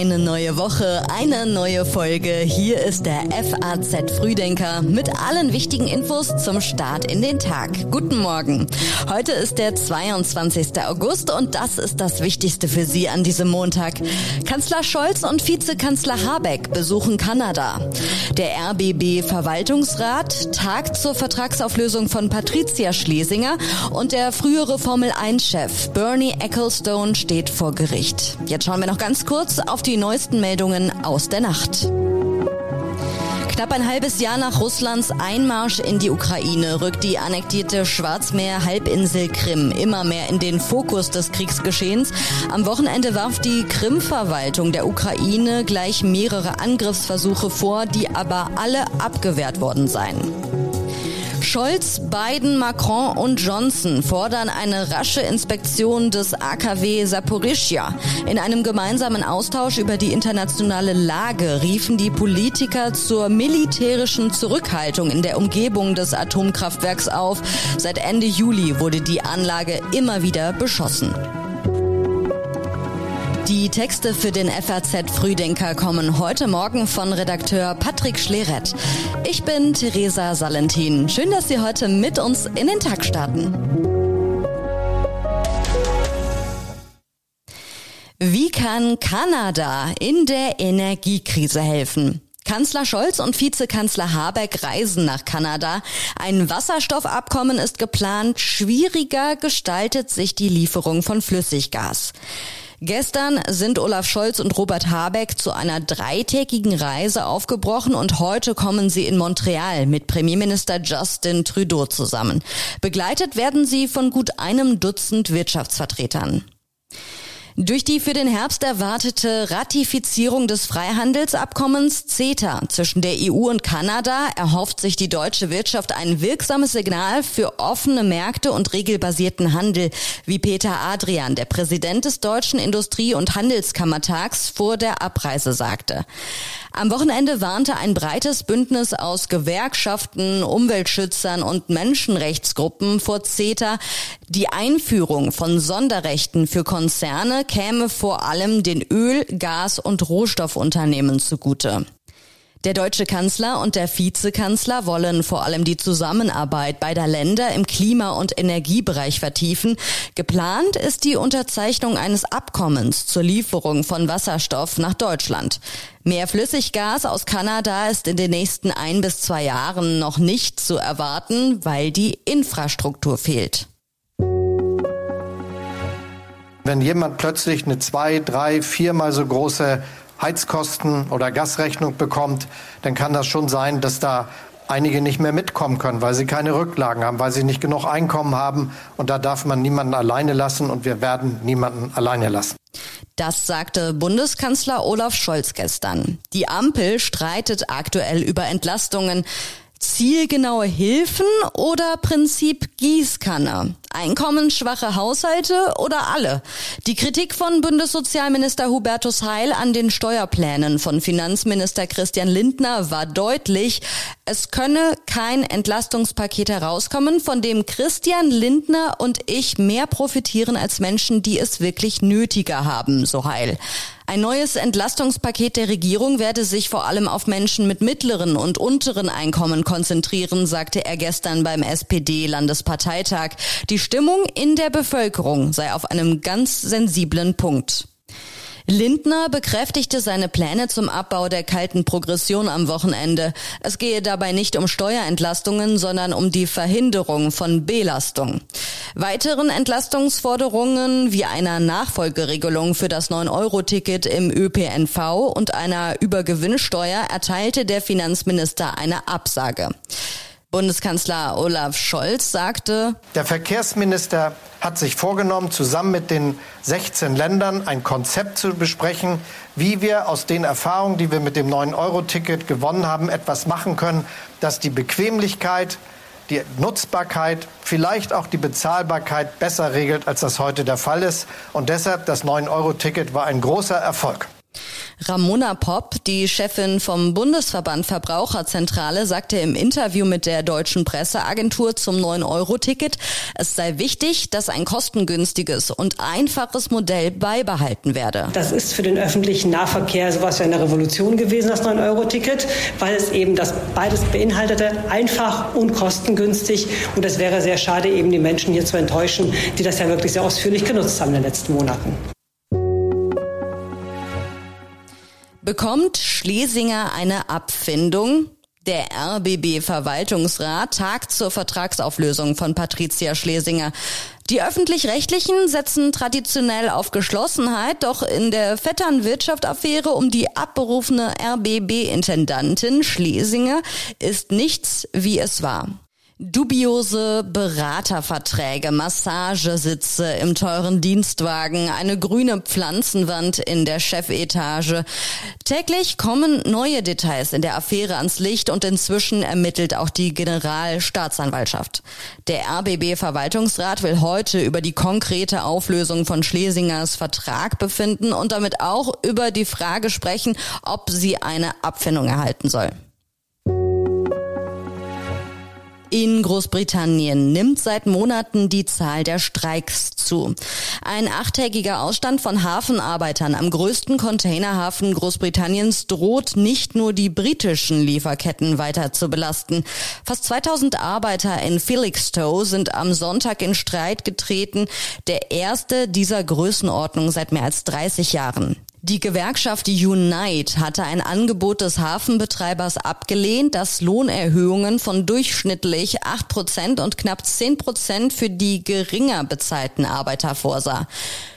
Eine neue Woche, eine neue Folge. Hier ist der FAZ Frühdenker mit allen wichtigen Infos zum Start in den Tag. Guten Morgen. Heute ist der 22. August und das ist das Wichtigste für Sie an diesem Montag. Kanzler Scholz und Vizekanzler Habeck besuchen Kanada. Der RBB Verwaltungsrat tagt zur Vertragsauflösung von Patricia Schlesinger und der frühere Formel 1 Chef Bernie Ecclestone steht vor Gericht. Jetzt schauen wir noch ganz kurz auf die neuesten Meldungen aus der Nacht. Knapp ein halbes Jahr nach Russlands Einmarsch in die Ukraine rückt die annektierte Schwarzmeer-Halbinsel Krim immer mehr in den Fokus des Kriegsgeschehens. Am Wochenende warf die Krim-Verwaltung der Ukraine gleich mehrere Angriffsversuche vor, die aber alle abgewehrt worden seien. Scholz, Biden, Macron und Johnson fordern eine rasche Inspektion des AKW Saporischia. In einem gemeinsamen Austausch über die internationale Lage riefen die Politiker zur militärischen Zurückhaltung in der Umgebung des Atomkraftwerks auf. Seit Ende Juli wurde die Anlage immer wieder beschossen. Die Texte für den FAZ Frühdenker kommen heute Morgen von Redakteur Patrick Schleret. Ich bin Theresa Salentin. Schön, dass Sie heute mit uns in den Tag starten. Wie kann Kanada in der Energiekrise helfen? Kanzler Scholz und Vizekanzler Habeck reisen nach Kanada. Ein Wasserstoffabkommen ist geplant. Schwieriger gestaltet sich die Lieferung von Flüssiggas. Gestern sind Olaf Scholz und Robert Habeck zu einer dreitägigen Reise aufgebrochen und heute kommen sie in Montreal mit Premierminister Justin Trudeau zusammen. Begleitet werden sie von gut einem Dutzend Wirtschaftsvertretern. Durch die für den Herbst erwartete Ratifizierung des Freihandelsabkommens CETA zwischen der EU und Kanada erhofft sich die deutsche Wirtschaft ein wirksames Signal für offene Märkte und regelbasierten Handel, wie Peter Adrian, der Präsident des Deutschen Industrie- und Handelskammertags, vor der Abreise sagte. Am Wochenende warnte ein breites Bündnis aus Gewerkschaften, Umweltschützern und Menschenrechtsgruppen vor CETA. Die Einführung von Sonderrechten für Konzerne käme vor allem den Öl-, Gas- und Rohstoffunternehmen zugute. Der deutsche Kanzler und der Vizekanzler wollen vor allem die Zusammenarbeit beider Länder im Klima- und Energiebereich vertiefen. Geplant ist die Unterzeichnung eines Abkommens zur Lieferung von Wasserstoff nach Deutschland. Mehr Flüssiggas aus Kanada ist in den nächsten ein bis zwei Jahren noch nicht zu erwarten, weil die Infrastruktur fehlt. Wenn jemand plötzlich eine zwei, drei, viermal so große Heizkosten oder Gasrechnung bekommt, dann kann das schon sein, dass da einige nicht mehr mitkommen können, weil sie keine Rücklagen haben, weil sie nicht genug Einkommen haben. Und da darf man niemanden alleine lassen und wir werden niemanden alleine lassen. Das sagte Bundeskanzler Olaf Scholz gestern. Die Ampel streitet aktuell über Entlastungen. Zielgenaue Hilfen oder Prinzip Gießkanne? Einkommensschwache Haushalte oder alle? Die Kritik von Bundessozialminister Hubertus Heil an den Steuerplänen von Finanzminister Christian Lindner war deutlich. Es könne kein Entlastungspaket herauskommen, von dem Christian Lindner und ich mehr profitieren als Menschen, die es wirklich nötiger haben, so Heil. Ein neues Entlastungspaket der Regierung werde sich vor allem auf Menschen mit mittleren und unteren Einkommen konzentrieren, sagte er gestern beim SPD-Landesparteitag. Die Stimmung in der Bevölkerung sei auf einem ganz sensiblen Punkt. Lindner bekräftigte seine Pläne zum Abbau der kalten Progression am Wochenende. Es gehe dabei nicht um Steuerentlastungen, sondern um die Verhinderung von Belastung. Weiteren Entlastungsforderungen wie einer Nachfolgeregelung für das 9-Euro-Ticket im ÖPNV und einer Übergewinnsteuer erteilte der Finanzminister eine Absage. Bundeskanzler Olaf Scholz sagte, der Verkehrsminister hat sich vorgenommen, zusammen mit den 16 Ländern ein Konzept zu besprechen, wie wir aus den Erfahrungen, die wir mit dem 9-Euro-Ticket gewonnen haben, etwas machen können, dass die Bequemlichkeit, die Nutzbarkeit, vielleicht auch die Bezahlbarkeit besser regelt, als das heute der Fall ist. Und deshalb das 9-Euro-Ticket war ein großer Erfolg. Ramona Popp, die Chefin vom Bundesverband Verbraucherzentrale, sagte im Interview mit der deutschen Presseagentur zum 9-Euro-Ticket, es sei wichtig, dass ein kostengünstiges und einfaches Modell beibehalten werde. Das ist für den öffentlichen Nahverkehr sowas wie eine Revolution gewesen, das 9-Euro-Ticket, weil es eben das beides beinhaltete, einfach und kostengünstig. Und es wäre sehr schade, eben die Menschen hier zu enttäuschen, die das ja wirklich sehr ausführlich genutzt haben in den letzten Monaten. Bekommt Schlesinger eine Abfindung? Der RBB-Verwaltungsrat tagt zur Vertragsauflösung von Patricia Schlesinger. Die öffentlich-rechtlichen setzen traditionell auf Geschlossenheit, doch in der Vetternwirtschaft-Affäre um die abberufene RBB-Intendantin Schlesinger ist nichts, wie es war. Dubiose Beraterverträge, Massagesitze im teuren Dienstwagen, eine grüne Pflanzenwand in der Chefetage. Täglich kommen neue Details in der Affäre ans Licht und inzwischen ermittelt auch die Generalstaatsanwaltschaft. Der RBB-Verwaltungsrat will heute über die konkrete Auflösung von Schlesingers Vertrag befinden und damit auch über die Frage sprechen, ob sie eine Abfindung erhalten soll. In Großbritannien nimmt seit Monaten die Zahl der Streiks zu. Ein achttägiger Ausstand von Hafenarbeitern am größten Containerhafen Großbritanniens droht nicht nur die britischen Lieferketten weiter zu belasten. Fast 2000 Arbeiter in Felixstowe sind am Sonntag in Streit getreten, der erste dieser Größenordnung seit mehr als 30 Jahren. Die Gewerkschaft Unite hatte ein Angebot des Hafenbetreibers abgelehnt, das Lohnerhöhungen von durchschnittlich 8 Prozent und knapp 10 Prozent für die geringer bezahlten Arbeiter vorsah.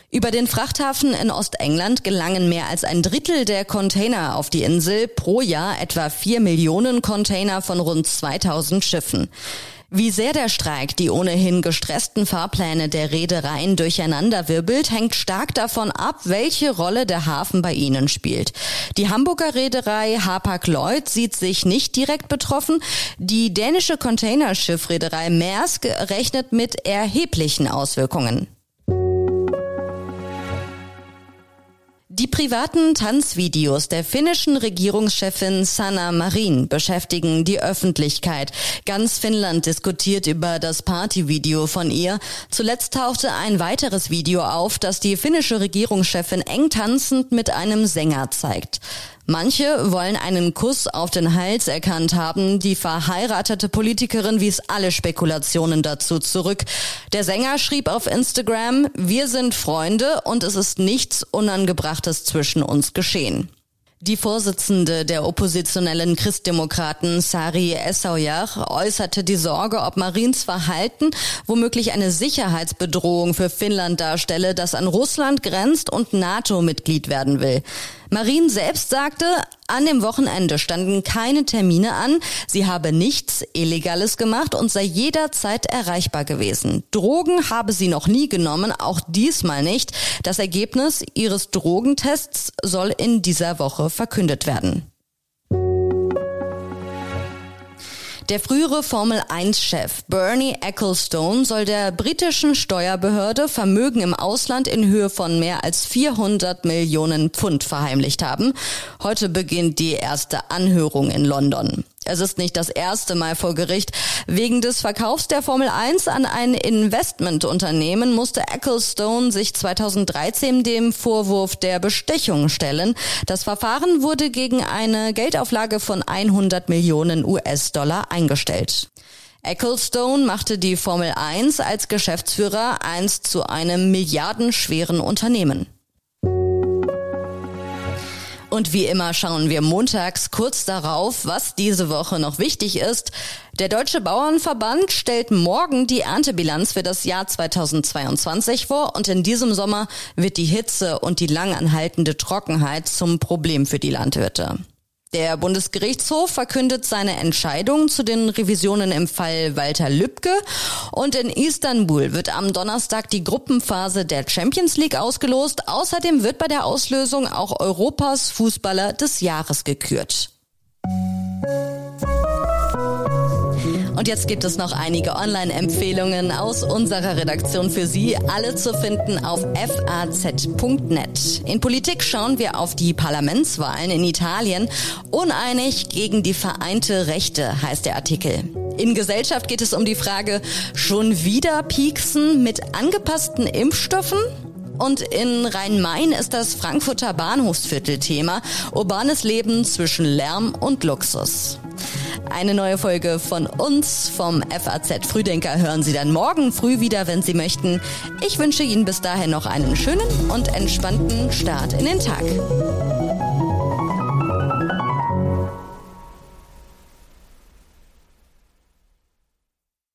Über den Frachthafen in Ostengland gelangen mehr als ein Drittel der Container auf die Insel, pro Jahr etwa 4 Millionen Container von rund 2000 Schiffen. Wie sehr der Streik die ohnehin gestressten Fahrpläne der Reedereien durcheinanderwirbelt, hängt stark davon ab, welche Rolle der Hafen bei ihnen spielt. Die Hamburger Reederei Hapag-Lloyd sieht sich nicht direkt betroffen. Die dänische Containerschiffreederei Maersk rechnet mit erheblichen Auswirkungen. Privaten Tanzvideos der finnischen Regierungschefin Sanna Marin beschäftigen die Öffentlichkeit. Ganz Finnland diskutiert über das Partyvideo von ihr. Zuletzt tauchte ein weiteres Video auf, das die finnische Regierungschefin eng tanzend mit einem Sänger zeigt. Manche wollen einen Kuss auf den Hals erkannt haben. Die verheiratete Politikerin wies alle Spekulationen dazu zurück. Der Sänger schrieb auf Instagram, wir sind Freunde und es ist nichts Unangebrachtes zwischen uns geschehen. Die Vorsitzende der oppositionellen Christdemokraten Sari Essaoyar äußerte die Sorge, ob Marins Verhalten womöglich eine Sicherheitsbedrohung für Finnland darstelle, das an Russland grenzt und NATO-Mitglied werden will. Marin selbst sagte, an dem Wochenende standen keine Termine an, sie habe nichts Illegales gemacht und sei jederzeit erreichbar gewesen. Drogen habe sie noch nie genommen, auch diesmal nicht. Das Ergebnis ihres Drogentests soll in dieser Woche verkündet werden. Der frühere Formel-1-Chef Bernie Ecclestone soll der britischen Steuerbehörde Vermögen im Ausland in Höhe von mehr als 400 Millionen Pfund verheimlicht haben. Heute beginnt die erste Anhörung in London. Es ist nicht das erste Mal vor Gericht. Wegen des Verkaufs der Formel 1 an ein Investmentunternehmen musste Ecclestone sich 2013 dem Vorwurf der Bestechung stellen. Das Verfahren wurde gegen eine Geldauflage von 100 Millionen US-Dollar eingestellt. Ecclestone machte die Formel 1 als Geschäftsführer einst zu einem milliardenschweren Unternehmen. Und wie immer schauen wir montags kurz darauf, was diese Woche noch wichtig ist. Der Deutsche Bauernverband stellt morgen die Erntebilanz für das Jahr 2022 vor und in diesem Sommer wird die Hitze und die langanhaltende Trockenheit zum Problem für die Landwirte. Der Bundesgerichtshof verkündet seine Entscheidung zu den Revisionen im Fall Walter Lübcke und in Istanbul wird am Donnerstag die Gruppenphase der Champions League ausgelost. Außerdem wird bei der Auslösung auch Europas Fußballer des Jahres gekürt. Und jetzt gibt es noch einige Online-Empfehlungen aus unserer Redaktion für Sie, alle zu finden auf faz.net. In Politik schauen wir auf die Parlamentswahlen in Italien. Uneinig gegen die vereinte Rechte heißt der Artikel. In Gesellschaft geht es um die Frage, schon wieder pieksen mit angepassten Impfstoffen? Und in Rhein-Main ist das Frankfurter Bahnhofsviertel Thema. Urbanes Leben zwischen Lärm und Luxus. Eine neue Folge von uns vom FAZ Frühdenker hören Sie dann morgen früh wieder, wenn Sie möchten. Ich wünsche Ihnen bis dahin noch einen schönen und entspannten Start in den Tag.